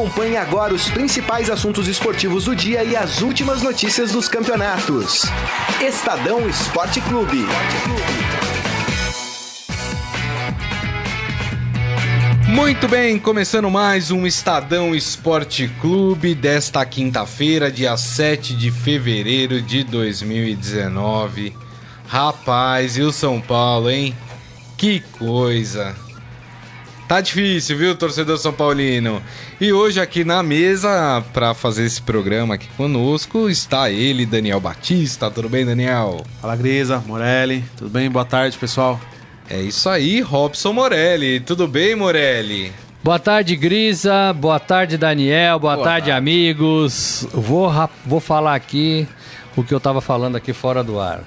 Acompanhe agora os principais assuntos esportivos do dia e as últimas notícias dos campeonatos. Estadão Esporte Clube. Muito bem, começando mais um Estadão Esporte Clube desta quinta-feira, dia 7 de fevereiro de 2019. Rapaz, e o São Paulo, hein? Que coisa! Tá difícil, viu, torcedor São Paulino? E hoje aqui na mesa, para fazer esse programa aqui conosco, está ele, Daniel Batista. Tudo bem, Daniel? Fala, Grisa, Morelli. Tudo bem? Boa tarde, pessoal. É isso aí, Robson Morelli. Tudo bem, Morelli? Boa tarde, Grisa. Boa tarde, Daniel. Boa, Boa tarde, tarde, amigos. Vou, vou falar aqui o que eu tava falando aqui fora do ar.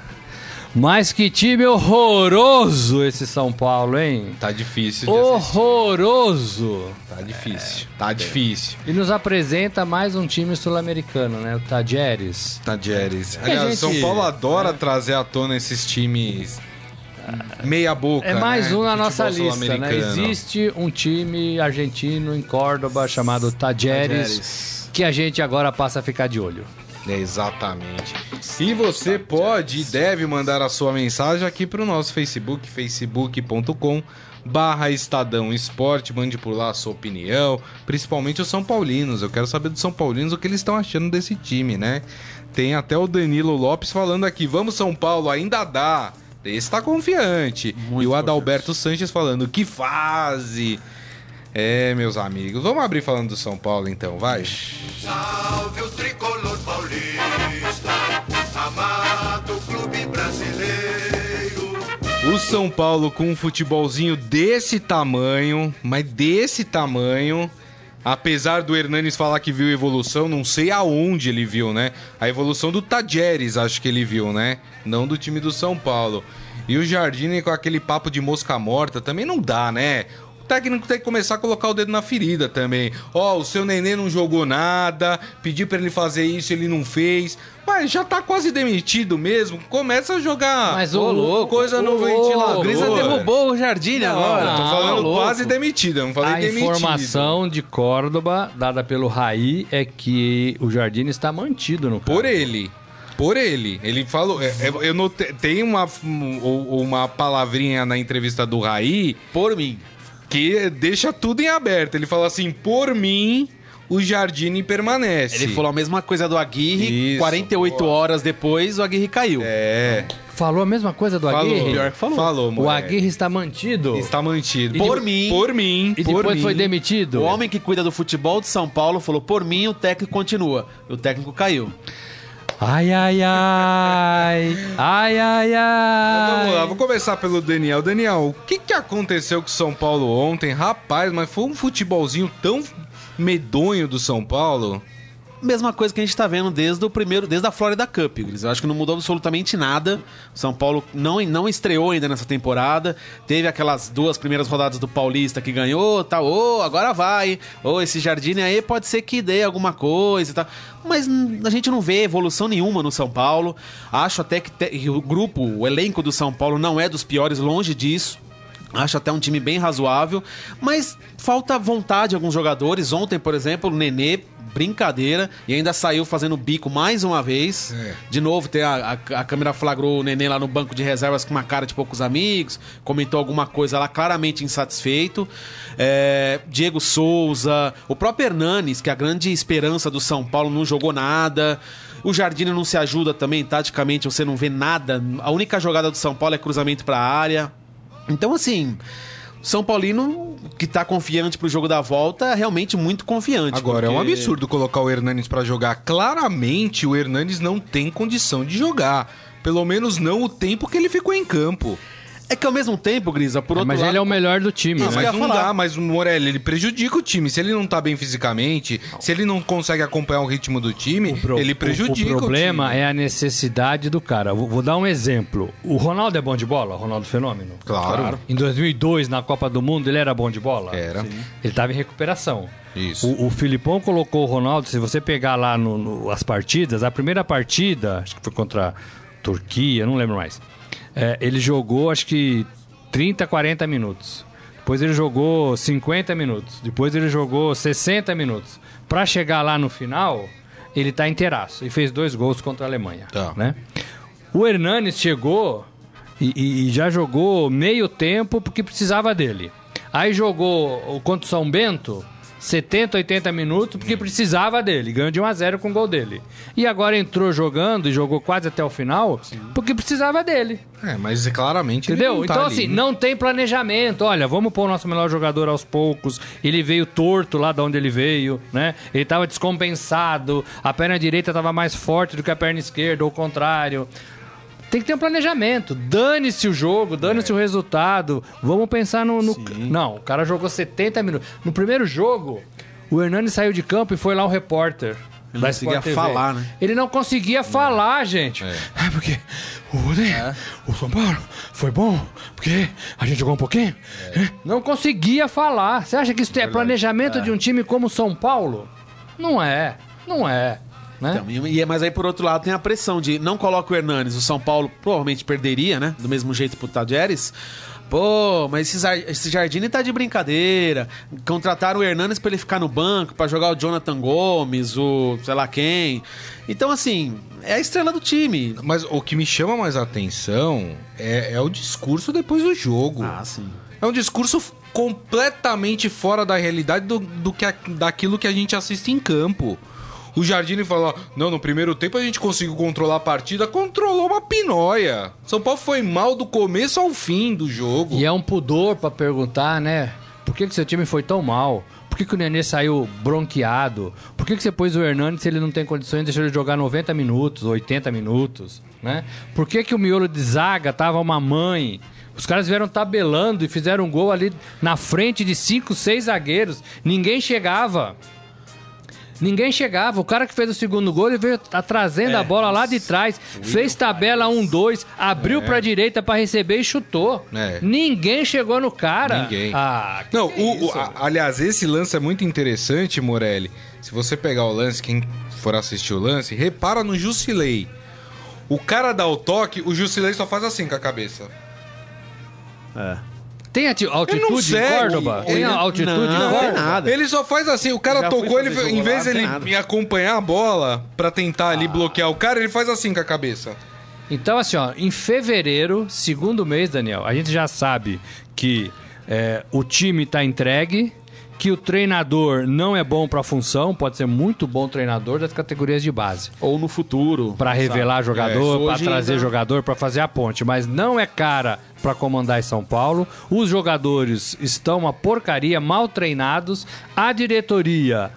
Mas que time horroroso esse São Paulo, hein? Tá difícil de Horroroso! Tá difícil. É, tá difícil. E nos apresenta mais um time sul-americano, né? O Tajeres. Tajeres. Aliás, gente... São Paulo adora é. trazer à tona esses times meia boca. É mais né? um na nossa lista, né? Existe um time argentino em Córdoba chamado Tajeres, que a gente agora passa a ficar de olho. É, exatamente. E você pode e deve mandar a sua mensagem aqui para o nosso Facebook, facebook.com barra Estadão Esporte, mande por lá a sua opinião, principalmente os São Paulinos. Eu quero saber dos São Paulinos o que eles estão achando desse time, né? Tem até o Danilo Lopes falando aqui, vamos São Paulo, ainda dá. Esse tá confiante. Muito e o Adalberto confiante. Sanches falando, que fase! É, meus amigos. Vamos abrir falando do São Paulo então, vai. Salve o tricolor paulista, amado clube brasileiro. O São Paulo com um futebolzinho desse tamanho, mas desse tamanho. Apesar do Hernanes falar que viu evolução, não sei aonde ele viu, né? A evolução do Tajeres, acho que ele viu, né? Não do time do São Paulo. E o Jardine com aquele papo de mosca morta também não dá, né? O técnico tem que começar a colocar o dedo na ferida também. Ó, oh, o seu nenê não jogou nada, pedi para ele fazer isso, ele não fez. Mas já tá quase demitido mesmo. Começa a jogar Mas o louco, coisa no ventilador. A Grisa derrubou o Jardim agora. Não, tô falando louco. quase demitido, não falei a demitido. A informação de Córdoba, dada pelo Raí, é que o Jardim está mantido no cargo. Por ele. Por ele. Ele falou. É, é, eu notei, tem uma, uma palavrinha na entrevista do Raí. Por mim que deixa tudo em aberto. Ele fala assim: por mim, o Jardine permanece. Ele falou a mesma coisa do Aguirre, Isso, 48 boa. horas depois o Aguirre caiu. É. Falou a mesma coisa do falou, Aguirre? Pior que falou. falou o Aguirre está mantido? Está mantido. por de... mim. Por mim. E por depois mim. foi demitido? O homem que cuida do futebol de São Paulo falou, por mim, o técnico continua. O técnico caiu. Ai, ai, ai. Ai, ai, ai. Vamos lá, vou começar pelo Daniel. Daniel, o que, que aconteceu com o São Paulo ontem? Rapaz, mas foi um futebolzinho tão medonho do São Paulo mesma coisa que a gente está vendo desde o primeiro, desde a Florida Cup. Eu acho que não mudou absolutamente nada. O São Paulo não, não estreou ainda nessa temporada. Teve aquelas duas primeiras rodadas do Paulista que ganhou, tal, oh, agora vai. Ou oh, esse Jardim aí pode ser que dê alguma coisa e tal. Mas a gente não vê evolução nenhuma no São Paulo. Acho até que te, o grupo, o elenco do São Paulo não é dos piores, longe disso. Acho até um time bem razoável, mas falta vontade alguns jogadores. Ontem, por exemplo, o Nenê brincadeira e ainda saiu fazendo bico mais uma vez. É. De novo, tem a, a, a, câmera flagrou o neném lá no banco de reservas com uma cara de poucos amigos, comentou alguma coisa lá claramente insatisfeito. É, Diego Souza, o próprio Hernanes, que é a grande esperança do São Paulo, não jogou nada. O Jardim não se ajuda também, taticamente você não vê nada. A única jogada do São Paulo é cruzamento para a área. Então, assim, são Paulino, que tá confiante pro jogo da volta, é realmente muito confiante. Agora, porque... é um absurdo colocar o Hernanes para jogar. Claramente, o Hernanes não tem condição de jogar. Pelo menos não o tempo que ele ficou em campo. É que ao mesmo tempo, Grisa, por é, outro mas lado... ele é o melhor do time. Não, mas não dá, mas o Morelli, ele prejudica o time. Se ele não tá bem fisicamente, se ele não consegue acompanhar o ritmo do time, pro, ele prejudica o, o problema o é a necessidade do cara. Vou, vou, dar um exemplo. O Ronaldo é bom de bola? O Ronaldo Fenômeno? Claro. claro. Em 2002, na Copa do Mundo, ele era bom de bola? Era. Sim. Ele tava em recuperação. Isso. O, o, Filipão colocou o Ronaldo, se você pegar lá no, no, as partidas, a primeira partida, acho que foi contra a Turquia, não lembro mais. É, ele jogou, acho que 30, 40 minutos. depois ele jogou 50 minutos, depois ele jogou 60 minutos. Pra chegar lá no final, ele tá inteiraço e fez dois gols contra a Alemanha, Tá. né? O Hernanes chegou e, e- já jogou meio tempo porque precisava dele. Aí jogou o contra o São Bento 70, 80 minutos porque precisava dele. Ganhou de 1 a 0 com o gol dele. E agora entrou jogando e jogou quase até o final porque precisava dele. É, mas claramente ele Entendeu? não tá então, ali, assim, né? não tem planejamento. Olha, vamos pôr o nosso melhor jogador aos poucos. Ele veio torto lá de onde ele veio, né? Ele tava descompensado. A perna direita tava mais forte do que a perna esquerda, ou o contrário. Tem que ter um planejamento. Dane-se o jogo, dane-se É. o resultado. Vamos pensar no. no- Não, o cara jogou 70 minutos. No primeiro jogo, o Hernani saiu de campo e foi lá um repórter. Ele não conseguia falar, né? Ele não conseguia falar, gente. É. É porque o, né, o São Paulo foi bom, porque a gente jogou um pouquinho. né? Não conseguia falar. Você acha que isso é planejamento de um time como o São Paulo? Não é. Não é. Né? Então, e, e- mas aí, por outro lado, tem a pressão de não coloca o Hernanes, o São Paulo provavelmente perderia, né? Do mesmo jeito pro Tajeres. Pô, mas esse, Jardine tá de brincadeira. Contrataram o Hernanes pra ele ficar no banco, pra jogar o Jonathan Gomes, o sei lá quem. Então, assim, é a estrela do time. Mas o que me chama mais a atenção é, é o discurso depois do jogo. Ah, sim. É um discurso completamente fora da realidade do, do que daquilo que a gente assiste em campo. O Jardine fala: Não, no primeiro tempo a gente conseguiu controlar a partida, controlou uma pinóia. São Paulo foi mal do começo ao fim do jogo. E é um pudor pra perguntar, né? Por que, que seu time foi tão mal? Por que, que o Nenê saiu bronqueado? Por que, que você pôs o Hernandes se ele não tem condições de deixar ele jogar 90 minutos, 80 minutos? Né? Por que, que o miolo de zaga tava uma mãe? Os caras vieram tabelando e fizeram um gol ali na frente de 5, 6 zagueiros. Ninguém chegava. Ninguém chegava. O cara que fez o segundo gol, ele veio tá trazendo a bola lá de trás, fez tabela 1-2, abriu pra direita pra receber e chutou. É. Ninguém chegou no cara. Ninguém. Ah, que Não, que é o- a- aliás, esse lance é muito interessante, Morelli. Se você pegar o lance, quem for assistir o lance, repara no Jusilei. O cara dá o toque, o Jusilei só faz assim com a cabeça. É. Tem altitude não em. Córdoba? Tem altitude Não, em não Córdoba? tem nada. Ele só faz assim, o cara Já tocou, ele, em vez lá, ele nada. me acompanhar a bola pra tentar ali bloquear o cara, ele faz assim com a cabeça. Então, assim, ó, em fevereiro, segundo mês, Daniel, a gente já sabe que é, o time tá entregue, que o treinador não é bom pra função, pode ser muito bom treinador das categorias de base. Ou no futuro. Pra revelar jogador, É, hoje trazer ainda- jogador, pra fazer a ponte, mas não é cara pra comandar em São Paulo. Os jogadores estão uma porcaria, mal treinados. A diretoria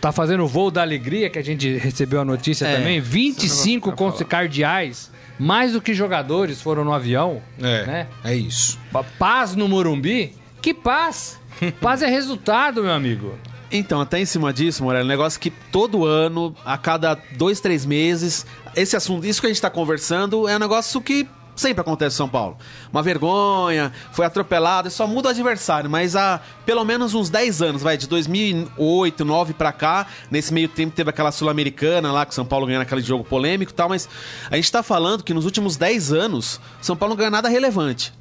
tá fazendo o voo da alegria, que a gente recebeu a notícia É, também. 25 cons- cardeais, mais do que jogadores foram no avião, É, né? é isso. Pa- Paz no Morumbi? Que paz? Paz é resultado, meu amigo. Então, até em cima disso, Morelli, um negócio que todo ano, a cada dois, três meses, esse assunto, isso que a gente tá conversando, é um negócio que sempre acontece em São Paulo. Uma vergonha, foi atropelado, só muda o adversário, mas há pelo menos uns 10 anos, vai, de 2008, 2009 pra cá, nesse meio tempo teve aquela Sul-Americana lá, que São Paulo ganhou aquele jogo polêmico e tal, mas a gente tá falando que nos últimos 10 anos, São Paulo não ganha nada relevante.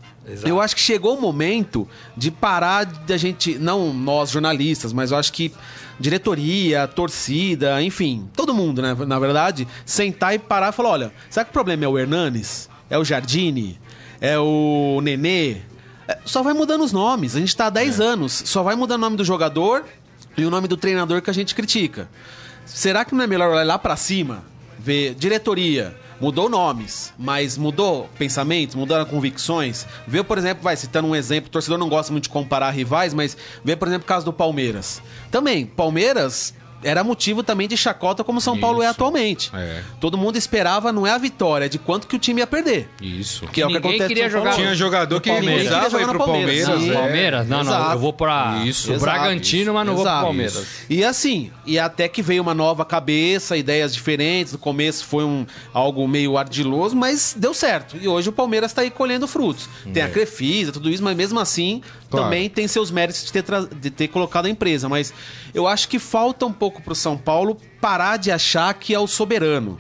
Eu acho que chegou o momento de parar da gente, não nós jornalistas, mas eu acho que diretoria, torcida, enfim, todo mundo, né, na verdade, sentar e parar e falar, olha, será que o problema é o Hernanes? É o Jardine? É o Nenê? É, só vai mudando os nomes. A gente tá há 10 anos, só vai mudando o nome do jogador e o nome do treinador que a gente critica. Será que não é melhor olhar lá pra cima, ver diretoria, mudou nomes, mas mudou pensamentos, mudaram convicções? Vê, por exemplo, vai citando um exemplo, o torcedor não gosta muito de comparar rivais, mas vê, por exemplo, o caso do Palmeiras. Também, Palmeiras era motivo também de chacota como São Paulo é Isso. atualmente. É. Todo mundo esperava não é a vitória, é de quanto que o time ia perder. Isso. Que é o que Ninguém acontece queria jogar. Tinha jogador que recusava ir jogar pro no Palmeiras. Palmeiras. Sim. é. Palmeiras? Não, não, Exato. eu vou pra Isso. pro Exato. Bragantino, mas não vou pro Exato. Palmeiras. E assim, e até que veio uma nova cabeça, ideias diferentes. No começo foi um algo meio ardiloso, mas deu certo. E hoje o Palmeiras tá aí colhendo frutos. Tem a Crefisa, tudo isso, mas mesmo assim Claro. também tem seus méritos de ter, de ter colocado a empresa. Mas eu acho que falta um pouco pro São Paulo parar de achar que é o soberano.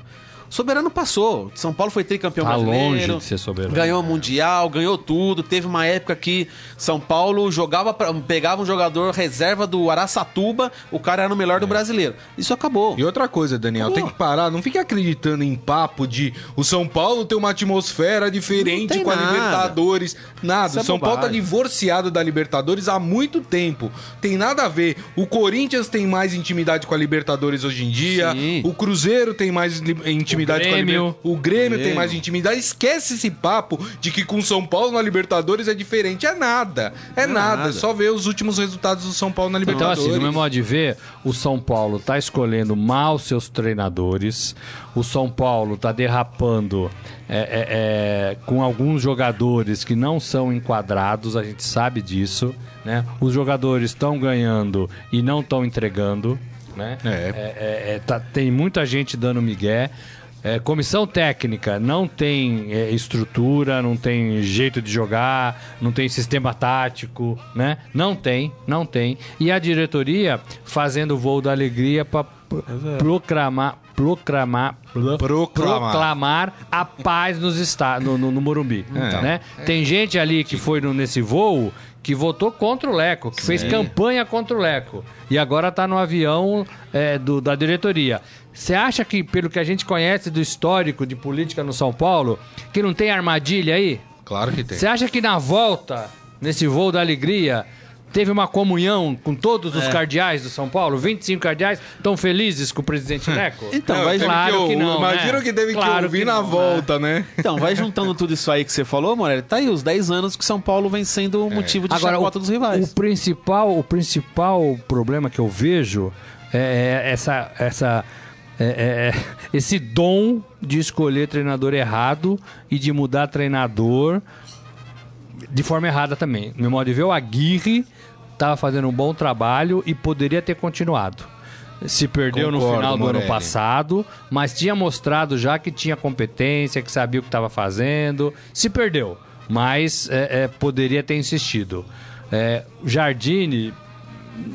Soberano passou. São Paulo foi tricampeão Tá brasileiro. longe de ser soberano. Ganhou o Mundial, ganhou tudo. Teve uma época que São Paulo jogava pra, pegava um jogador reserva do Araçatuba, o cara era o melhor do brasileiro. Isso acabou. E outra coisa, Daniel, Pô. tem que parar, não fique acreditando em papo de o São Paulo tem uma atmosfera diferente com a nada. Libertadores. Nada, é o São Paulo tá bobagem. divorciado da Libertadores há muito tempo. Tem nada a ver. O Corinthians tem mais intimidade com a Libertadores hoje em dia. Sim. O Cruzeiro tem mais li- intimidade O com a Grêmio. Libertadores. O Grêmio tem Grêmio. mais intimidade. Esquece esse papo de que com São Paulo na Libertadores é diferente. É nada. É, nada. nada. É só ver os últimos resultados do São Paulo na Então, Libertadores. assim, no meu modo de ver, o São Paulo tá escolhendo mal seus treinadores, o São Paulo tá derrapando é, é, é, com alguns jogadores que não são enquadrados, a gente sabe disso, né? Os jogadores estão ganhando e não estão entregando, né? É. É, é, tá- tem muita gente dando migué. É, comissão técnica não tem é, estrutura, não tem jeito de jogar, não tem sistema tático, né? Não tem, não tem. E a diretoria fazendo o voo da alegria para proclamar, proclamar, Proclamar. proclamar a paz nos esta no, no, no Morumbi, É. né? Tem gente ali que foi no- nesse voo que votou contra o Leco, que fez campanha contra o Leco. E agora tá no avião é, do- da diretoria. Você acha que, pelo que a gente conhece do histórico de política no São Paulo, que não tem armadilha aí? Claro que tem. Você acha que na volta, nesse voo da alegria, teve uma comunhão com todos É. os cardeais do São Paulo? 25 cardeais estão felizes com o presidente Leco? Então, Não, vai, claro ou- que não, Imagina né? que teve Claro que ouvir que na não, volta, né? então, vai juntando tudo isso aí que você falou, Morelli. Tá aí os 10 anos que São Paulo vem sendo o motivo de Agora, chacota o, dos rivais. o principal, o principal problema que eu vejo é, é essa, essa, é- é- é esse dom de escolher treinador errado e de mudar treinador de forma errada também. No meu modo de ver, o Aguirre estava fazendo um bom trabalho e poderia ter continuado. Se perdeu no Concordo, final do ano Morelli. passado, mas tinha mostrado já que tinha competência, que sabia o que estava fazendo. Se perdeu, mas é, é, poderia ter insistido. É, Jardine,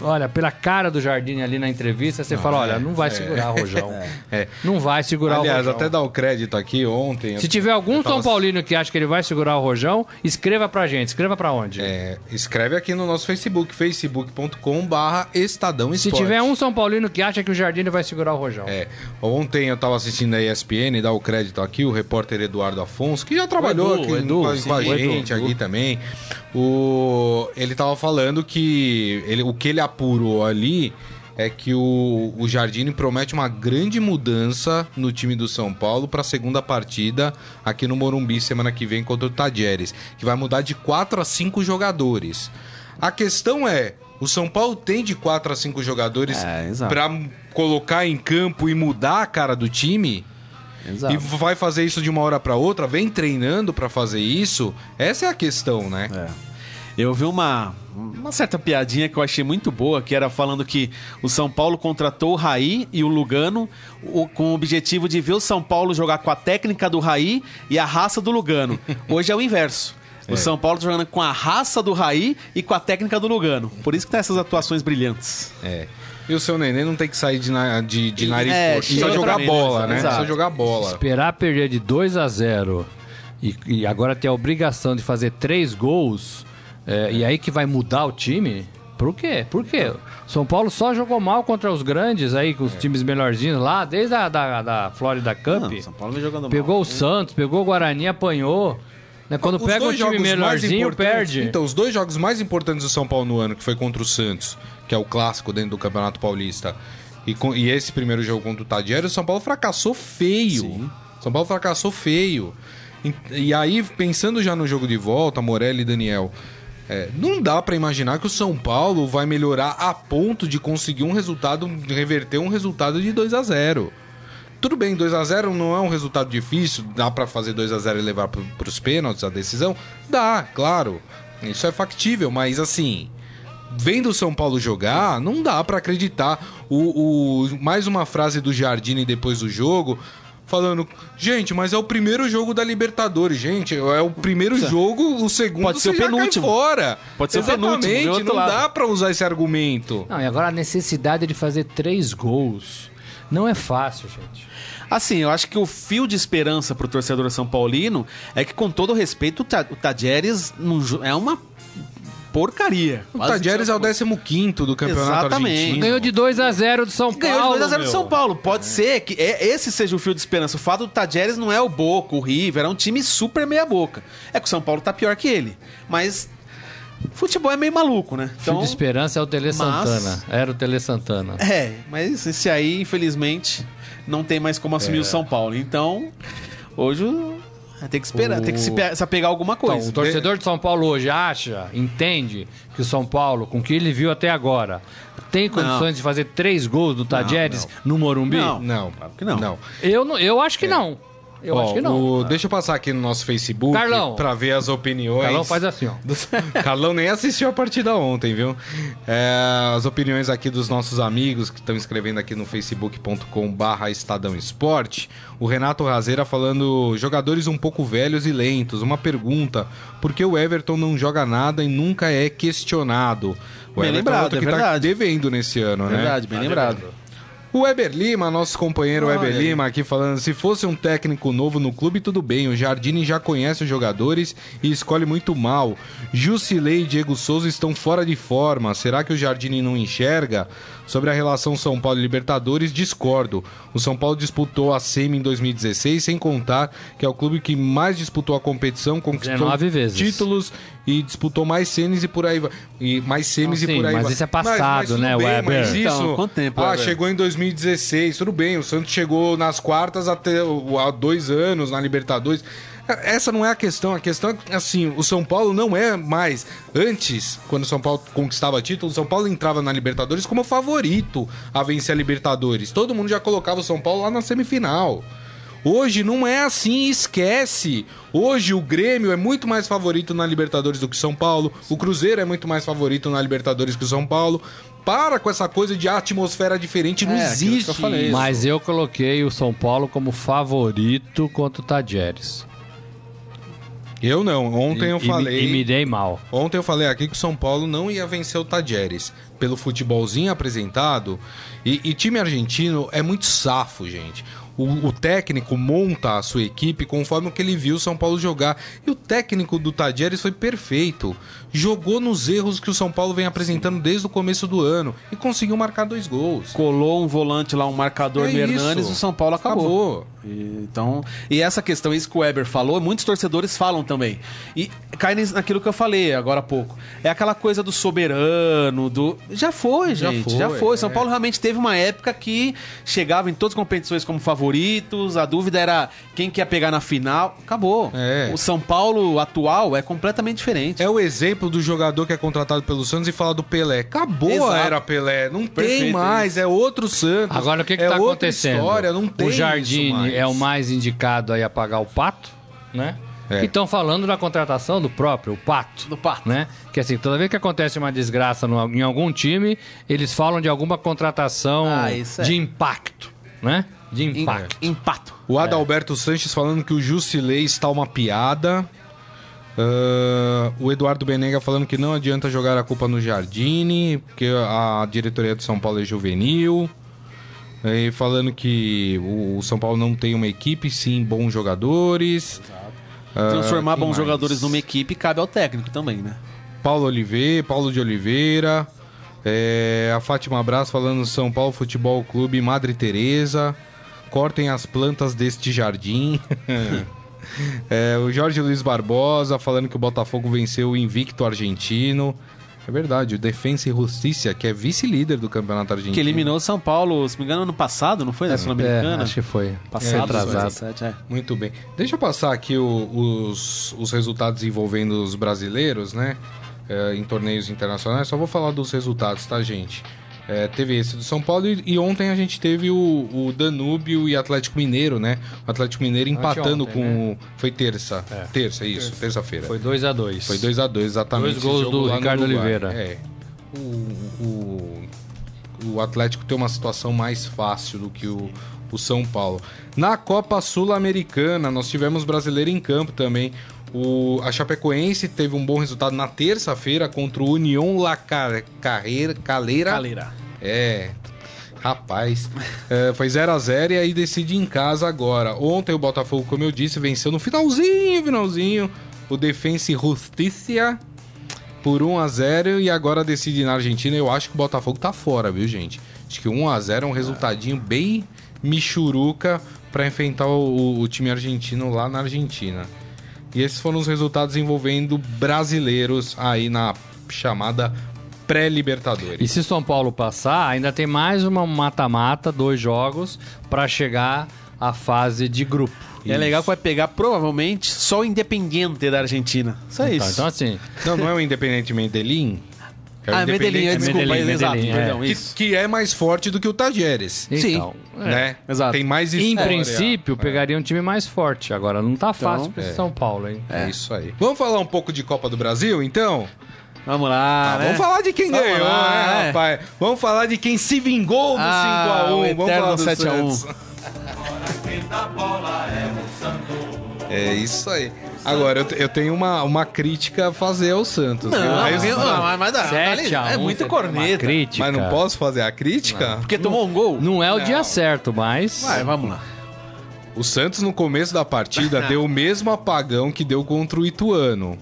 olha, pela cara do Jardine ali na entrevista, você fala: olha, não vai segurar o Rojão. É. Não vai segurar Aliás, o Rojão. até dar o crédito aqui ontem. Se tiver algum eu tava- São Paulino que acha que ele vai segurar o Rojão, escreva pra gente. Escreva pra onde? É, escreve aqui no nosso Facebook, facebook.com barra Estadão Se tiver um São Paulino que acha que o Jardine vai segurar o Rojão. É, ontem eu tava assistindo a ESPN, dá o crédito aqui, o repórter Eduardo Afonso, que já trabalhou Edu, aqui Edu, com, a- sim, a gente Edu. aqui também. O, ele tava falando que ele, o que ele apurou ali é que o, o Jardine promete uma grande mudança no time do São Paulo para a segunda partida aqui no Morumbi semana que vem contra o Tajeres, que vai mudar de 4 a 5 jogadores. A questão é, o São Paulo tem de 4 a 5 jogadores É, para colocar em campo e mudar a cara do time? Exato. E vai fazer isso de uma hora para outra? Vem treinando para fazer isso? Essa é a questão, né? É. Eu vi uma, uma certa piadinha que eu achei muito boa, que era falando que o São Paulo contratou o Raí e o Lugano o- com o objetivo de ver o São Paulo jogar com a técnica do Raí e a raça do Lugano. Hoje é o inverso. O São Paulo tá jogando com a raça do Raí e com a técnica do Lugano. Por isso que tem essas atuações brilhantes. É. E o seu neném não tem que sair de, na- de, de nariz É. Precisa chega jogar bola, né? Exato. Precisa jogar bola. Esperar perder de 2 a 0 e, e agora ter a obrigação de fazer três gols, é, e aí que vai mudar o time? Por quê? Por quê? São Paulo só jogou mal contra os grandes aí, com os times melhorzinhos lá, desde a da, da Florida Cup. Não, São Paulo vem jogando Pegou mal. o Santos, pegou o Guarani, apanhou. Né? Quando Os pega um dois time jogos mais melhorzinho, importantes- perde. Então, os dois jogos mais importantes do São Paulo no ano, que foi contra o Santos, que é o clássico dentro do Campeonato Paulista, e, com- e esse primeiro jogo contra o Tadiero, o São Paulo fracassou feio. São Paulo fracassou feio. E, e aí, pensando já no jogo de volta, Morelli e Daniel, é, não dá pra imaginar que o São Paulo vai melhorar a ponto de conseguir um resultado, reverter um resultado de 2 a 0 tudo bem, 2 a 0 não é um resultado difícil, dá pra fazer 2 a 0 e levar pro, pros pênaltis a decisão? Dá, claro. Isso é factível, mas assim, vendo o São Paulo jogar, não dá pra acreditar. O, o- mais uma frase do Jardine depois do jogo, falando, gente, mas é o primeiro jogo da Libertadores, gente, é o primeiro jogo, o segundo Pode ser o você já cai penúltimo. fora. Pode ser o Exatamente, penúltimo, do outro não lado. dá pra usar esse argumento. Não, e agora a necessidade de fazer três gols. Não é fácil, gente. Assim, eu acho que o fio de esperança pro torcedor São Paulino é que, com todo respeito, o Ta- o Tadieres é uma porcaria. O Quase Tadieres é o 15 do campeonato Exatamente. argentino. Ganhou de 2 a 0 do São Ganhou Paulo. de 2x0 do. São Paulo. Pode ser que é- esse seja o fio de esperança. O fato do Tadieres não é o Boca, o River, é um time super meia-boca. É que o São Paulo tá pior que ele. Mas futebol é meio maluco, né? Fio de esperança é o Tele mas- Santana. Era o Tele Santana. É, mas esse aí, infelizmente, não tem mais como assumir o São Paulo. Então, hoje tem que esperar, O- tem que se, se apegar a alguma Então, coisa. o torcedor de São Paulo hoje acha, entende que o São Paulo, com o que ele viu até agora, tem condições de fazer três gols do Tadieres no Morumbi? Não. Não, que não. não. Eu, não, eu acho que não. Eu Ó, acho que não. o- deixa eu passar aqui no nosso Facebook Carlão. pra ver as opiniões. Carlão faz assim, ó. Carlão nem assistiu a partida ontem, viu? É, as opiniões aqui dos nossos amigos que estão escrevendo aqui no facebook.com barra Estadão Esporte. O Renato Razeira falando jogadores um pouco velhos e lentos. Uma pergunta, por que o Everton não joga nada e nunca é questionado? O Bem Everton lembrado, outro é que tá verdade. devendo nesse ano, né? Verdade, bem lembrado. O Weber Lima, nosso companheiro Olha Weber. Lima, aqui falando: se fosse um técnico novo no clube, tudo bem. O Jardine já conhece os jogadores e escolhe muito mal. Jusilei e Diego Souza estão fora de forma. Será que o Jardine não enxerga? Sobre a relação São Paulo e Libertadores, discordo. O São Paulo disputou a SEMI em 2016, sem contar que é o clube que mais disputou a competição, conquistou 19 vezes. títulos e disputou mais semis e por aí vai. E mais semis Não, e sim, por aí mas vai. isso é passado, tudo né, bem, Weber? Mas isso, Então, quanto tempo, Ah, Weber? chegou em 2016, tudo bem. O Santos chegou nas quartas até há dois anos na Libertadores. Essa não é a questão. A questão é que, assim, o São Paulo não é mais. Antes, quando o São Paulo conquistava título, o São Paulo entrava na Libertadores como favorito a vencer a Libertadores. Todo mundo já colocava o São Paulo lá na semifinal. Hoje não é assim, esquece. Hoje o Grêmio é muito mais favorito na Libertadores do que o São Paulo. O Cruzeiro é muito mais favorito na Libertadores que o São Paulo. Para com essa coisa de atmosfera diferente, não É, eu existe. falei. isso. Mas eu coloquei o São Paulo como favorito contra o Tadieres. Eu não. Ontem E- eu e me- falei. E me dei mal. Ontem eu falei aqui que o São Paulo não ia vencer o Tajeres pelo futebolzinho apresentado. E, e time argentino é muito safo, gente. O, o técnico monta a sua equipe conforme o que ele viu o São Paulo jogar. E o técnico do Tajeres foi perfeito. Jogou nos erros que o São Paulo vem apresentando desde o começo do ano e conseguiu marcar dois gols. Colou um volante lá, um marcador É no Hernanes, isso. o São Paulo acabou. Acabou. E, então, e essa questão, isso que o Weber falou, muitos torcedores falam também. E cai naquilo que eu falei agora há pouco. É aquela coisa do soberano, do. Já foi, Já gente. foi, Já foi. é. São Paulo realmente teve uma época que chegava em todas as competições como favoritos. A dúvida era quem que ia pegar na final. Acabou. É. O São Paulo atual é completamente diferente. É o exemplo do jogador que é contratado pelo Santos e fala do Pelé. Acabou Exato. a era Pelé. Não tem Perfeito, mais. É outro Santos. Agora o que, que é tá outra acontecendo? História, não tem o isso Jardine é o mais indicado aí a pagar o pato, né? É. Estão falando da contratação do próprio, o pato. Do Pato. Né? Que assim, toda vez que acontece uma desgraça no- em algum time, eles falam de alguma contratação Ah, isso é. de impacto, né? De Em- impacto. Empato. O Adalberto Sanches falando que o Jusilei está uma piada. Ah, o Eduardo Benega falando que não adianta jogar a culpa no Jardine, porque a diretoria de São Paulo é juvenil. E falando que o São Paulo não tem uma equipe, sim bons jogadores. Ah, Transformar bons mais? jogadores numa equipe cabe ao técnico também, né? Paulo Oliveira, Paulo de Oliveira. É, a Fátima Braz falando São Paulo Futebol Clube Madre Teresa. Cortem as plantas deste jardim. É, o Jorge Luiz Barbosa falando que o Botafogo venceu o invicto argentino. É verdade, o Defensa e Justiça, que é vice-líder do campeonato argentino. Que eliminou o São Paulo, se não me engano, ano passado, não foi? Na É, Sul-Americana? acho que foi. Passado, Retrasado. 17, é. Muito bem. Deixa eu passar aqui o- os, os resultados envolvendo os brasileiros, né? É, em torneios internacionais. Só vou falar dos resultados, tá, gente? É, teve esse do São Paulo e, e ontem a gente teve o, o Danúbio e Atlético Mineiro, né? O Atlético Mineiro empatando Anteontem, com. o- Foi terça. É. Terça, isso, terça-feira. Foi 2 a 2 Foi 2x2, exatamente. Dois gols do Ricardo. Oliveira. É. O, o, o Atlético tem uma situação mais fácil do que o, o São Paulo. Na Copa Sul-Americana, nós tivemos brasileiro em campo também. O, a Chapecoense teve um bom resultado na terça-feira contra o União La Car- Carreira, Calera. Caleira. É. Rapaz, é, foi 0 a 0 e aí decide em casa agora. Ontem o Botafogo, como eu disse, venceu no finalzinho, finalzinho, o Defensa e Justiça por 1 a 0 e agora decide na Argentina. Eu acho que o Botafogo tá fora, viu, gente? Acho que 1 a 0 é um resultadinho bem michuruca para enfrentar o, o time argentino lá na Argentina. E esses foram os resultados envolvendo brasileiros aí na chamada pré-Libertadores. E se São Paulo passar, ainda tem mais uma mata-mata, dois jogos, pra chegar à fase de grupo. E é legal que vai pegar provavelmente só o Independiente da Argentina. Só Tá, isso. então assim, Não, não é o Independente Medellín? É o ah, Medellín, desculpa, Medellín, exato, Medellín, perdão, é. que, isso. que é mais forte do que o Tajeres. então, é. Né? exato. Tem mais Em história. princípio, É. pegaria um time mais forte. Agora, não tá fácil pro é. São Paulo, hein? É isso aí. Vamos falar um pouco de Copa do Brasil, então? Vamos lá, Ah, né? Vamos falar de quem Vamos ganhou, lá, né, é. rapaz? Vamos falar de quem se vingou do Ah, 5x1. o Vamos falar do 7 a 1. Santos. É isso aí. Agora, eu, eu tenho uma, uma crítica a fazer ao Santos. Não, Mas, mas, não, mas, mas dá, 7 a 1, é muito você tem corneta. crítica. mas não posso fazer a crítica? Porque tomou um gol? Não é o Não. dia certo, mas. Vai, vamos lá. O Santos, no começo da partida, deu o mesmo apagão que deu contra o Ituano.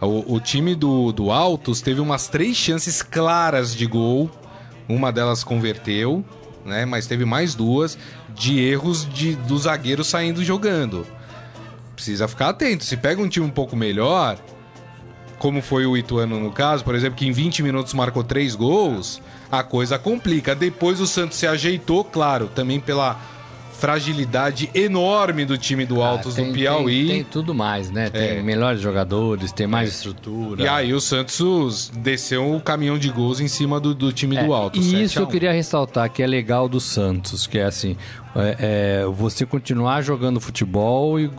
O, o time do, do Altos teve umas três chances claras de gol. Uma delas converteu, né? Mas teve mais duas de erros de, do zagueiro saindo jogando. Precisa ficar atento. Se pega um time um pouco melhor, como foi o Ituano no caso, por exemplo, que em 20 minutos marcou três gols, a coisa complica. Depois o Santos se ajeitou, claro, também pela fragilidade enorme do time do Altos Ah, tem- do Piauí. Tem, tem tudo mais, né? Tem É. melhores jogadores, tem mais estrutura. E aí o Santos desceu o caminhão de gols em cima do, do time É, do Altos. E 7 isso eu 1. queria ressaltar que é legal do Santos, que é assim, é, é, você continuar jogando futebol e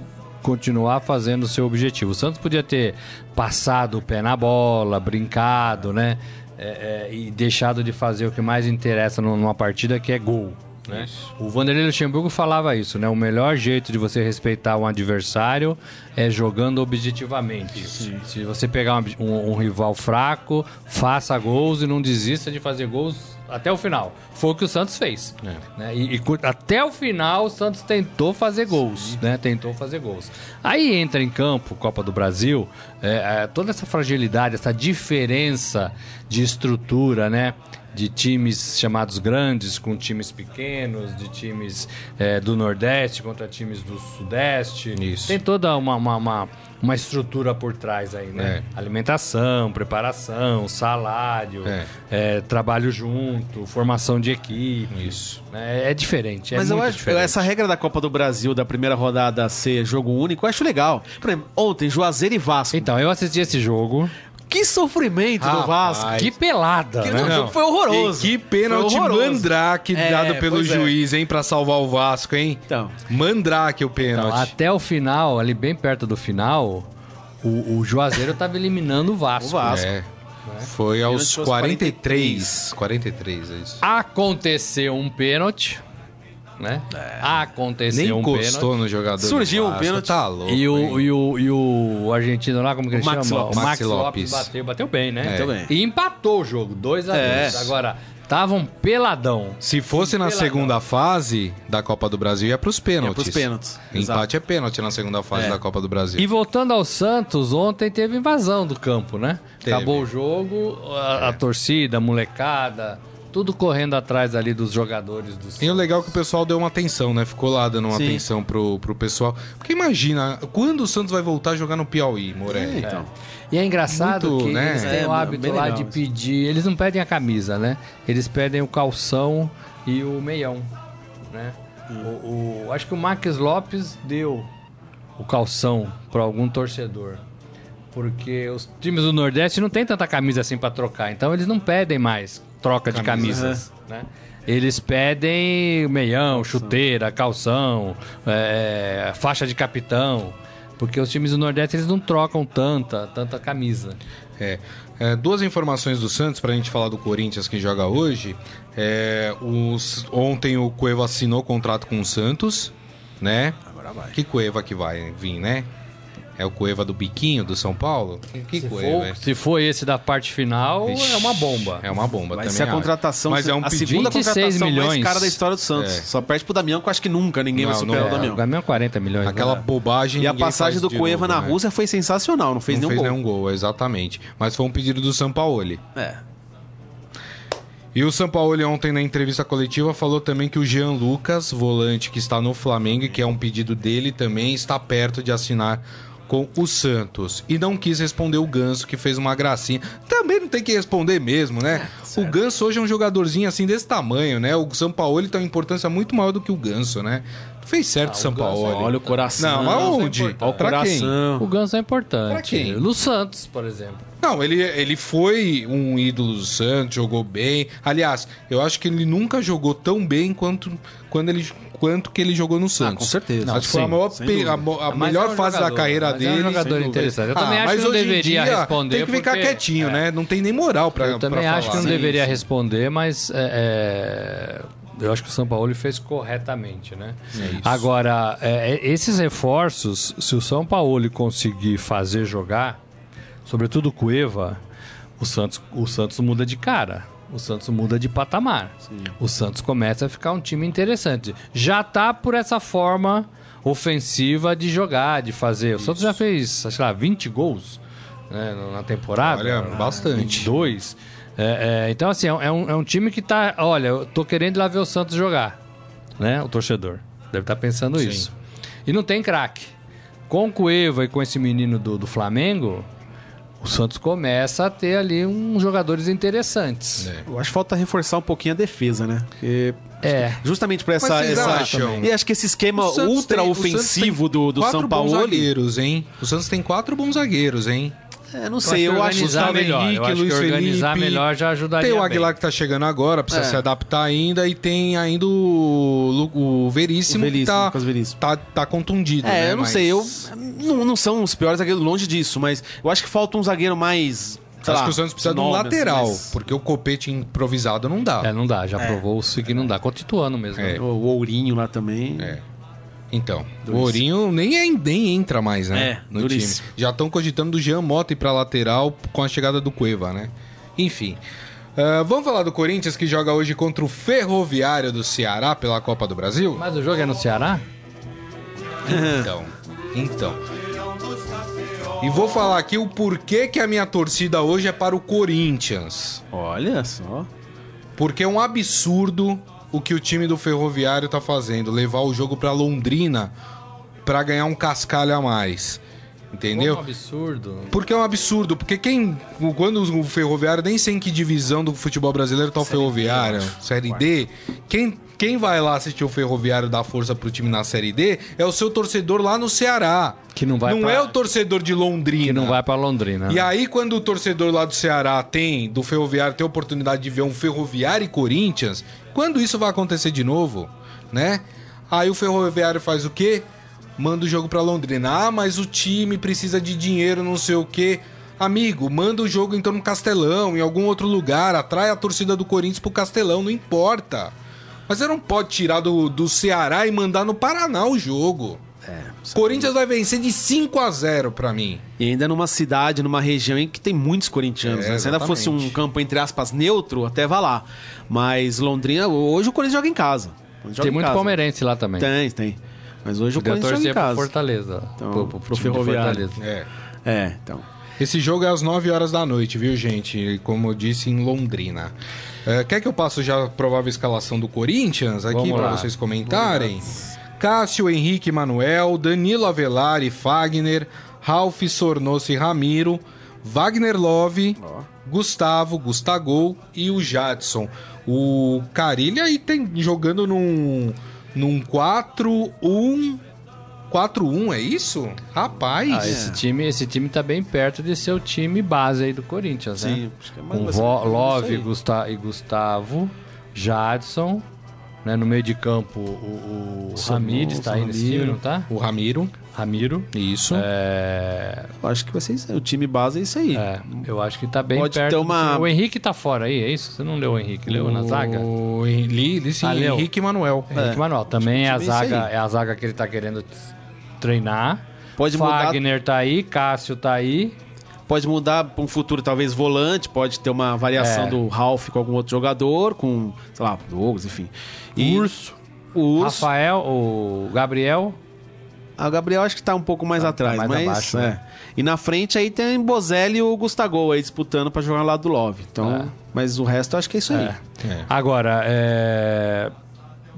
continuar fazendo o seu objetivo. O Santos podia ter passado o pé na bola, brincado, né? É, é, e deixado de fazer o que mais interessa nu- numa partida, que é gol. Né? O Vanderlei Luxemburgo falava isso, né? O melhor jeito de você respeitar um adversário é jogando objetivamente. Se você pegar um, um- um rival fraco, faça gols e não desista de fazer gols até o final. Foi o que o Santos fez. né? E, e até o final o Santos tentou fazer gols, né? Tentou fazer gols. Aí entra em campo Copa do Brasil, é, é, toda essa fragilidade, essa diferença de estrutura, né? De times chamados grandes com times pequenos, de times é, do Nordeste contra times do Sudeste. Isso. Tem toda uma, uma, uma, uma estrutura por trás aí, né? Alimentação, preparação, salário, É. é, trabalho junto, formação de equipe. Isso. É, é diferente. É Mas eu acho diferente. essa regra da Copa do Brasil, da primeira rodada ser jogo único, eu acho legal. Por exemplo, ontem, Juazeiro e Vasco. Então, eu assisti esse jogo. Que sofrimento do Rapaz. Vasco. Que pelada, Que né? não, foi horroroso. E que pênalti Foi mandrake É, dado pelo é. juiz, hein, pra salvar o Vasco, hein? Então. Mandrake o Então, pênalti. até o final, ali bem perto do final, o, o Juazeiro tava eliminando o Vasco. O Vasco. É. Foi aos Pênalti aos 43. 43, é isso. Aconteceu um pênalti, né? Aconteceu Nem um encostou pênalti. no jogador. do Surgiu um pênalti. Tá louco. E o, e, o, e o argentino lá, como que ele Max chama? Lopes. O Max Maxi Lopes. Bateu, bateu bem, né? Bateu bem. E empatou o jogo, 2 a 2 É. Agora, estavam peladão. Se fosse na Peladão. segunda fase da Copa do Brasil, ia pros pênaltis. Ia pros pênaltis, Empate é pênalti na segunda fase É. da Copa do Brasil. E voltando ao Santos, ontem teve invasão do campo, né? Teve. Acabou o jogo, a, a torcida, a molecada, tudo correndo atrás ali dos jogadores do E o legal é que o pessoal deu uma atenção, né? Ficou lá dando uma Sim. atenção pro, pro pessoal. Porque imagina, quando o Santos vai voltar a jogar no Piauí, Morelli? Então. E é engraçado Muito, que né? eles têm É, o hábito lá legal de isso. pedir. Eles não pedem a camisa, né? Eles pedem o calção e o meião, né? O, o- acho que o Max Lopes deu o calção para algum torcedor. Porque os times do Nordeste não tem tanta camisa assim para trocar. Então eles não pedem mais troca de Camisa. camisas, né? Eles pedem meião, chuteira, calção, é, faixa de capitão. Porque os times do Nordeste eles não trocam tanta, tanta camisa. É. É, duas informações do Santos pra gente falar do Corinthians que joga hoje. É, os, ontem o Cueva assinou contrato com o Santos, né? Agora vai. Que Cueva que vai vir, né? É o Cueva do biquinho do São Paulo? Que Se Cueva? for, se for esse da parte final, é uma bomba. É uma bomba Vai também. ser a contratação, Mas é um a pedido. segunda 26 contratação mais milhões. cara da história do Santos. É. Só perde pro Damião, que eu acho que nunca ninguém vai Não, superar não o é. O Damião. Damião 40 milhões. Aquela né? bobagem. E a passagem do Cueva novo, na né? Rússia foi sensacional, não fez não nenhum fez gol. nenhum gol, exatamente. Mas foi um pedido do Sampaoli. É. E o Sampaoli ontem na entrevista coletiva falou também que o Jean Lucas, volante que está no Flamengo e que é um pedido dele também, está perto de assinar com o Santos. E não quis responder o Ganso, que fez uma gracinha. Também não tem que responder mesmo, né? o Ganso hoje é um jogadorzinho assim desse tamanho, né? O Sampaoli tem uma importância muito maior do que o Ganso, né? Fez certo o Sampaoli. Olha o coração. Não, mas onde? Olha o Pra quem? coração. O Ganso é importante. Pra quem? No Santos, por exemplo. Não, ele, ele foi um ídolo do Santos, jogou bem. Aliás, eu acho que ele nunca jogou tão bem quanto, quando ele, quanto que ele jogou no Santos. Ah, com certeza. acho que foi a, maior a, a melhor é um fase jogador, da carreira mas dele. É um jogador dúvida. interessante. Eu também Ah, acho mas que não hoje em deveria dia responder. Tem que ficar porque- quietinho, é. né? Não tem nem moral pra Eu também pra acho que falar. não Sim, deveria sim. responder, mas é, é, eu acho que o São Paulo fez corretamente, né? É isso. Agora, é, é, esses reforços, se o São Paulo conseguir fazer jogar, sobretudo o Cueva, o Santos, o Santos muda de cara. O Santos muda de patamar. O Santos começa a ficar um time interessante. Já tá por essa forma ofensiva de jogar, de fazer. O Santos já fez, sei lá, 20 gols né, na temporada. Olha, bastante. 22. É, é, então, assim, é um, é um time que tá. Olha, eu tô querendo ir lá ver o Santos jogar. Né? O torcedor. Deve estar pensando Sim. isso. E não tem craque. Com o Cueva e com esse menino do, do Flamengo, o Santos começa a ter ali uns jogadores interessantes. É. Eu acho que falta reforçar um pouquinho a defesa, né? Porque É. justamente pra essa. Essa... E acho que esse esquema ultra tem- ofensivo do, do quatro São bons Paulo. zagueiros, hein? O Santos tem quatro bons zagueiros, hein? É, não sei, eu, que acho organizar Gustavo melhor. Henrique, eu acho Luiz que organizar Felipe, melhor já ajudaria. Tem o bem. Aguilar que tá chegando agora, precisa É. se adaptar ainda, e tem ainda o, o Veríssimo, O que Veríssimo, tá, Lucas Veríssimo. tá, tá contundido. É, né? eu não Mas sei, eu. Não, não são os piores zagueiros longe disso, mas eu acho que falta um zagueiro mais. sei Acho lá, que o Santos precisa de um assim, lateral, mais- porque o copete improvisado não dá. É, não dá, já provou-se que não dá. Continuando mesmo. É. né? O, o Ourinho lá também. É. Então, o Duríssimo. Ourinho nem, é- nem entra mais, né? É, no time. Já estão cogitando do Jean Mota ir pra lateral com a chegada do Cueva, né? Enfim. Ah, vamos falar do Corinthians que joga hoje contra o Ferroviário do Ceará pela Copa do Brasil? Mas o jogo é no Ceará? Então, então. E vou falar aqui o porquê que a minha torcida hoje é para o Corinthians. Olha só. Porque é um absurdo o que o time do Ferroviário tá fazendo, levar o jogo pra Londrina pra ganhar um cascalho a mais. Entendeu? Um absurdo. Porque é um absurdo, porque quem. Quando o Ferroviário, nem sei em que divisão do futebol brasileiro tá o Ferroviário, Série D. Quem, quem vai lá assistir o Ferroviário dar força pro time na Série D é o seu torcedor lá no Ceará. Que não vai Não pra- é o torcedor de Londrina. Que não vai pra Londrina. E aí, quando o torcedor lá do Ceará tem, do Ferroviário, tem a oportunidade de ver um Ferroviário e Corinthians, quando isso vai acontecer de novo, né? Aí o Ferroviário faz o quê? Manda o jogo pra Londrina. Ah, mas o time precisa de dinheiro, não sei o quê. Amigo, manda o jogo então no Castelão, em algum outro lugar, atrai a torcida do Corinthians pro Castelão, não importa. Mas você não pode tirar do, do Ceará e mandar no Paraná o jogo. Corinthians vai vencer de 5 a 0 pra mim. E ainda numa cidade, numa região em que tem muitos corintianos. É, né? Se ainda fosse um campo, entre aspas, neutro, até vá lá. Mas Londrina, hoje o Corinthians joga em casa. O joga Tem em muito casa. palmeirense lá também. Tem, tem. Mas hoje o Podia Corinthians joga em torcer pro casa. Fortaleza. Então, pro, pro de Ferroviário. Fortaleza. É. É, então. Esse jogo é às 9 horas da noite, viu, gente? Como eu disse, em Londrina. É, quer que eu passe já a provável escalação do Corinthians aqui para vocês comentarem? Cássio, Henrique, Manuel, Danilo Avelar e Fagner, Ralf, Sornoso e Ramiro, Wagner Love, Gustavo, Gustagol e o Jadson. O Carilha aí tem jogando num, num 4-1... 4-1, é isso? Rapaz! Ah, esse, time, esse time tá bem perto de ser o time base aí do Corinthians, né? Sim, acho que é mais Com Vo- Love. Gusta- e Gustavo, Jadson, né? No meio de campo o, o Ramires tá aí nesse time, não tá? O Ramiro, Ramiro. isso. É, Eu acho que vai ser isso. aí. O time base é isso aí. é, eu acho que tá bem Pode perto. ter uma-. O Henrique tá fora aí, é isso? Você não leu o Henrique? Leu na zaga? O Li, Li sim, Ah. Henrique Manuel. Henrique Manuel. Também é a, é zaga, é a zaga que ele tá querendo treinar. Pode mudar, Fagner tá aí, Cássio tá aí. pode mudar para um futuro talvez volante, pode ter uma variação É. do Ralph com algum outro jogador, com, sei lá, Douglas, enfim. E Urso. o Urso, Rafael, o Gabriel. Ah, o Gabriel acho que tá um pouco mais atrás, mais mas abaixo, é. né? E na frente aí tem Bozelli e o Gustavo aí disputando pra jogar lado do Love. Então, É. mas o resto eu acho que é isso aí. É. Agora, é,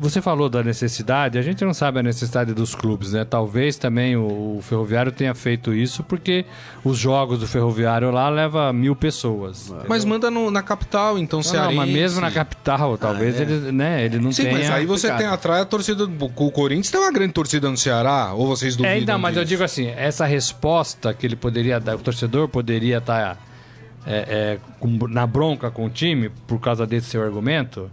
você falou da necessidade, a gente não sabe a necessidade dos clubes, né? Talvez também o, o Ferroviário tenha feito isso porque os jogos do Ferroviário lá levam mil pessoas. Mas manda no- na capital, então Não, cearense. não, mas mesmo na capital, talvez ele, né, ele não Sim, tenha... mas aí você complicado. tem atrás a torcida do o Corinthians tem uma grande torcida no Ceará, ou vocês duvidam É, então, mas eu disso? digo assim, essa resposta que ele poderia dar, o torcedor poderia estar na bronca com o time por causa desse seu argumento,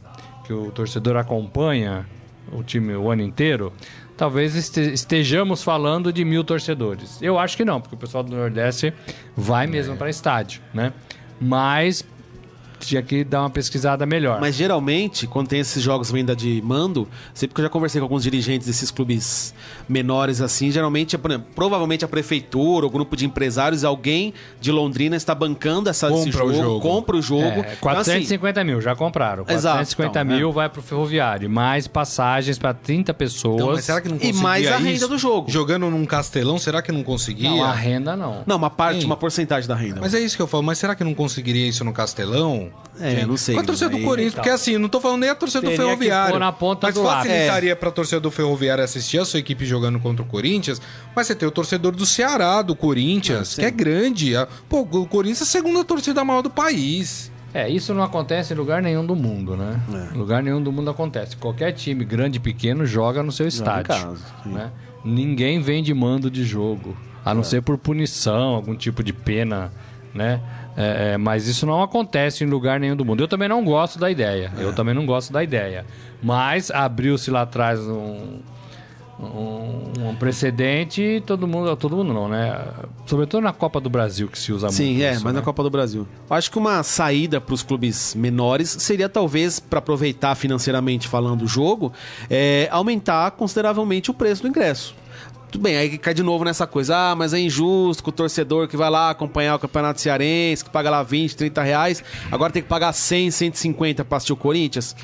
que o torcedor acompanha o time o ano inteiro, talvez este- estejamos falando de mil torcedores. Eu acho que não, porque o pessoal do Nordeste vai mesmo para estádio, né? Mas tinha que dar uma pesquisada melhor. Mas geralmente, quando tem esses jogos venda de mando, sempre que eu já conversei com alguns dirigentes desses clubes menores assim, geralmente, é, por exemplo, provavelmente a prefeitura, o grupo de empresários, alguém de Londrina está bancando essa, esse Compra o jogo, jogo. compra o jogo. É, Então, assim, 450 mil, já compraram. Exato, 450 então, mil vai pro ferroviário. Mais passagens para 30 pessoas. Então, mas será que não E mais a renda isso? do jogo. Jogando num castelão, será que não conseguia? Não, a renda não. Não, uma parte, Sim. uma porcentagem da renda. Mas é isso que eu falo, mas será que não conseguiria isso no Castelão? É, não sei, Com a torcida do aí- Corinthians, porque assim, não tô falando nem a torcida do Teria que Ferroviário. pôr na ponta mas do facilitaria pra torcida do Ferroviário assistir a sua equipe jogando contra o Corinthians, mas você tem o torcedor do Ceará, do Corinthians, que é grande. Pô, o Corinthians é a segunda torcida maior do país. É, isso não acontece em lugar nenhum do mundo, né? É. Em lugar nenhum do mundo acontece. Qualquer time, grande e pequeno, joga no seu estádio. casa, sim. né? Ninguém vende mando de jogo, a não ser por punição, algum tipo de pena, né? É, é, mas isso não acontece em lugar nenhum do mundo. Eu também não gosto da ideia. É. Eu também não gosto da ideia. Mas abriu-se lá atrás um, um, um precedente e todo mundo, todo mundo não, né? Sobretudo na Copa do Brasil que se usa Sim, muito. é, isso, mas né? na Copa do Brasil. Acho que uma saída para os clubes menores seria talvez para aproveitar financeiramente falando o jogo, é, aumentar consideravelmente o preço do ingresso. Tudo bem, aí cai de novo nessa coisa, ah, mas é injusto com o torcedor que vai lá acompanhar o Campeonato Cearense, que paga lá 20, 30 reais, agora tem que pagar 100, 150 para assistir o Corinthians.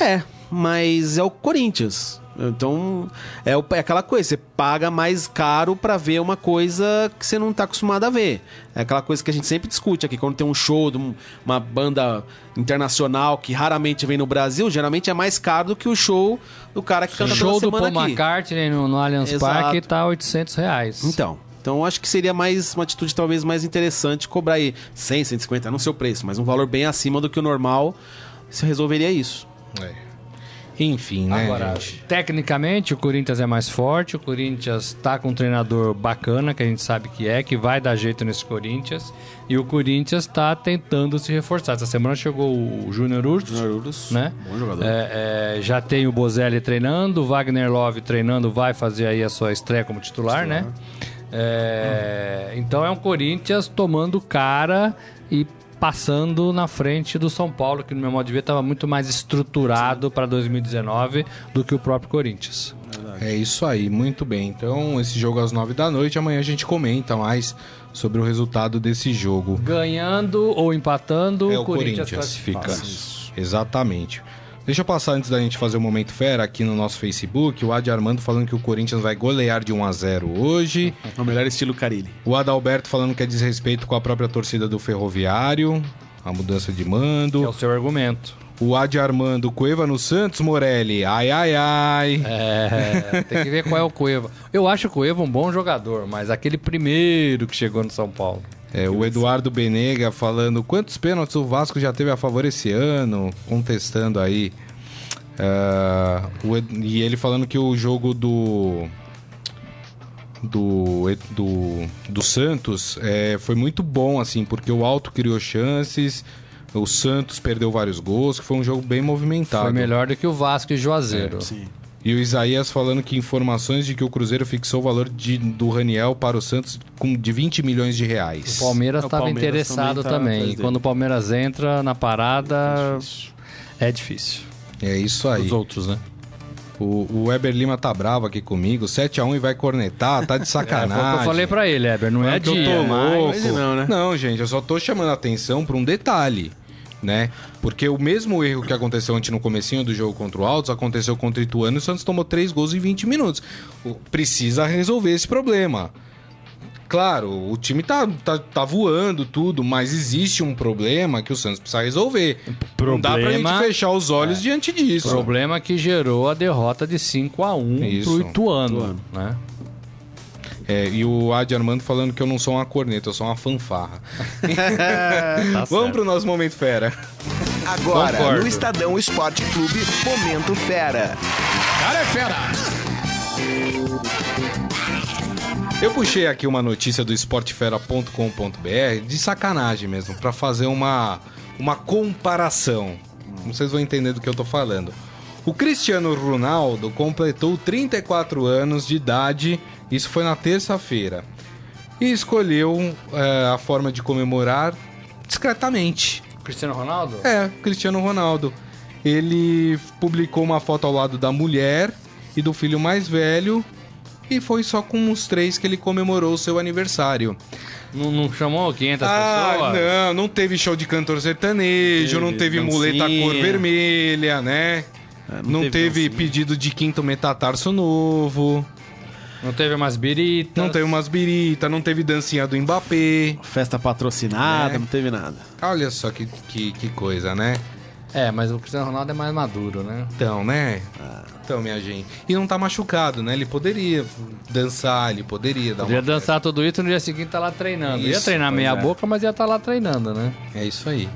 É, mas é o Corinthians. Então, é, é aquela coisa, você paga mais caro pra ver uma coisa que você não tá acostumado a ver. É aquela coisa que a gente sempre discute aqui, quando tem um show de um- uma banda internacional que raramente vem no Brasil, geralmente é mais caro do que o show do cara que canta O show toda do semana Paul aqui. McCartney no, no Allianz Exato. Parque tá 800 reais. Então, então acho que seria mais uma atitude talvez mais interessante cobrar aí 100, 150, não sei o preço, mas um valor bem acima do que o normal, se resolveria isso. É. Enfim, né, Agora, gente? tecnicamente, o Corinthians é mais forte. O Corinthians tá com um treinador bacana, que a gente sabe que é, que vai dar jeito nesse Corinthians. E o Corinthians tá tentando se reforçar. Essa semana chegou o Júnior Urso, né? Bom jogador. É, é, já tem o Bozelli treinando, o Wagner Love treinando, vai fazer aí a sua estreia como titular, né? É, Então é um Corinthians tomando cara e passando na frente do São Paulo, que no meu modo de ver estava muito mais estruturado para 2019 do que o próprio Corinthians. É isso aí, muito bem. Então, esse jogo às nove da noite, amanhã a gente comenta mais sobre o resultado desse jogo. Ganhando ou empatando, É o Corinthians, Corinthians. classifica. Exatamente. Deixa eu passar antes da gente fazer o Momento Fera aqui no nosso Facebook. O Adi Armando falando que o Corinthians vai golear de 1 a 0 hoje. É o melhor estilo Carilli. O Adalberto falando que é desrespeito com a própria torcida do Ferroviário. A mudança de Que é mando. o seu argumento. O Adi Armando, Cueva no Santos, Morelli. Ai, ai, ai. É, tem que ver qual é o Cueva. Eu acho o Cueva um bom jogador, mas aquele primeiro que chegou no São Paulo. É, o Eduardo Benega falando quantos pênaltis o Vasco já teve a favor esse ano, contestando aí. O Ed- e ele falando que o jogo do. Do, do, do Santos é, foi muito bom, assim, porque o Alto criou chances, o Santos perdeu vários gols, que foi um jogo bem movimentado. Foi melhor do que o Vasco e Juazeiro. Sim. E o Isaías falando que informações de que o Cruzeiro fixou o valor de, do Raniel para o Santos com, de 20 milhões de reais. O Palmeiras estava Palmeiras interessado também tá também. E dele. quando o Palmeiras entra na parada, é difícil. É isso aí. Os outros, né? O, o Weber Lima tá bravo aqui comigo, 7x1 e vai cornetar, tá de É, foi o sacanagem. que eu falei pra ele, Eber, não é que eu dia, tô mas... louco. não, né? Não, gente, eu só tô chamando a atenção pra um detalhe, né? Porque o mesmo erro que aconteceu antes no comecinho do jogo contra o Altos aconteceu contra o Ituano e o Santos tomou três gols em 20 minutos. Precisa resolver esse problema. Claro, o time tá, tá, tá voando tudo, mas existe um problema que o Santos precisa resolver. Não dá pra gente Problema- fechar os olhos diante disso. Problema que gerou a derrota de 5 a 1 Isso. pro Ituano, né? É, e o Adi Armando falando que eu não sou uma corneta, eu sou uma fanfarra. Tá Vamos certo. pro nosso momento fera. Agora, Concordo. no Estadão Esporte Clube, Momento Fera. Cara é fera! Eu puxei aqui uma notícia do esportefera.com.br de sacanagem mesmo, pra fazer uma, uma comparação. Vocês vão entender do que eu tô falando. O Cristiano Ronaldo completou 34 anos de idade, isso foi na terça-feira, e escolheu é, a forma de comemorar discretamente. Cristiano Ronaldo? É, Cristiano Ronaldo. Ele publicou uma foto ao lado da mulher e do filho mais velho. E foi só com os três que ele comemorou o seu aniversário. Não, não chamou 500 Ah, pessoas? não, não teve show de cantor sertanejo, Teve não teve muleta cor vermelha, né? É, não teve teve, dancinha. pedido de quinto metatarso novo, Não teve umas biritas? não teve umas birita, não teve dancinha do Mbappé. Festa patrocinada, É. não teve nada. Olha só que, que, que coisa, né? É, mas o Cristiano Ronaldo é mais maduro, né? Então, né? Então, minha gente. E não tá machucado, né? Ele poderia dançar, ele poderia dar Podia uma dançar tudo isso no dia seguinte tá lá treinando. ia Isso, treinar pois meia é. boca, mas ia estar lá treinando, né? É isso aí.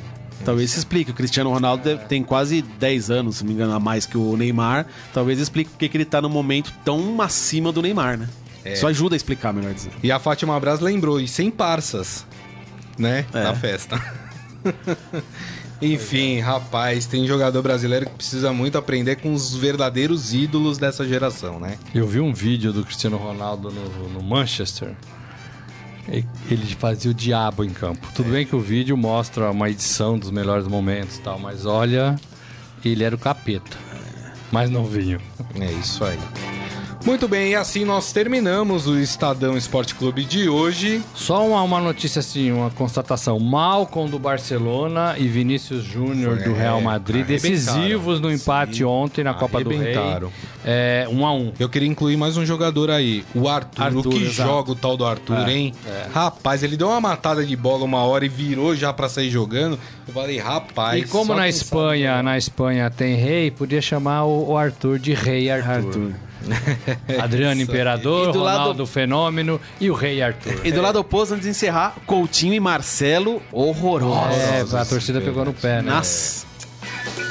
Talvez isso explique. O Cristiano Ronaldo deve- tem quase 10 anos, se não me engano, a mais que o Neymar. Talvez explique porque que ele tá no momento tão acima do Neymar, né? É. Isso ajuda a explicar, melhor dizer. E a Fátima Braz lembrou, e sem parças, né? É. Na festa. Enfim, rapaz, tem jogador brasileiro que precisa muito aprender com os verdadeiros ídolos dessa geração, né? Eu vi um vídeo do Cristiano Ronaldo no, no Manchester. Ele fazia o diabo em campo. Tudo bem que o vídeo mostra uma edição dos melhores momentos e tal, mas olha, ele era o capeta. Mais novinho. É isso aí. Muito bem, e assim nós terminamos o Estadão Esporte Clube de hoje. Só uma, uma notícia assim, uma constatação. Malcom do Barcelona e Vinícius Júnior do Real é, Madrid, arrebentaram. decisivos no empate ontem na Copa do Rei. É, um a um. Eu queria incluir mais um jogador aí, o Arthur. Arthur, o que exato. joga o tal do Arthur, hein? Rapaz, ele deu uma matada de bola uma hora e virou já pra sair jogando. Eu falei, rapaz. E como na Espanha, sabe na Espanha tem rei, podia chamar o, o Arthur de Rei Arthur. Arthur. Adriano Imperador, E do lado- Ronaldo Fenômeno e o Rei Arthur. E do lado oposto, antes de encerrar, Coutinho e Marcelo horrorosos. É, a torcida pegou no pé, né? Nossa.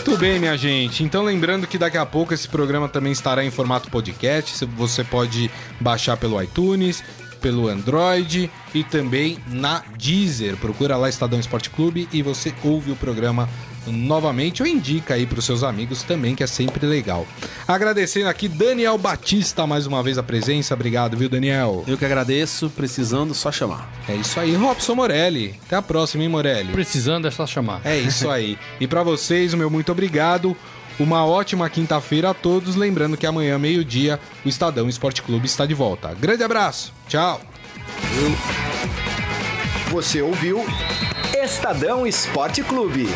Tudo bem, minha gente. Então, lembrando que daqui a pouco esse programa também estará em formato podcast. Você pode baixar pelo iTunes, pelo Android e também na Deezer. Procura lá Estadão Esporte Clube e você ouve o programa novamente ou indica aí para os seus amigos também, que é sempre legal. Agradecendo aqui Daniel Batista mais uma vez a presença. Obrigado, viu, Daniel? Eu que agradeço, precisando, só chamar. É isso aí, Robson Morelli. Até a próxima, hein, Morelli? Precisando é só chamar. É isso aí. E pra vocês, o meu muito obrigado. Uma ótima quinta-feira a todos. Lembrando que amanhã, meio-dia, o Estadão Esporte Clube está de volta. Grande abraço. Tchau. Você ouviu Estadão Esporte Clube.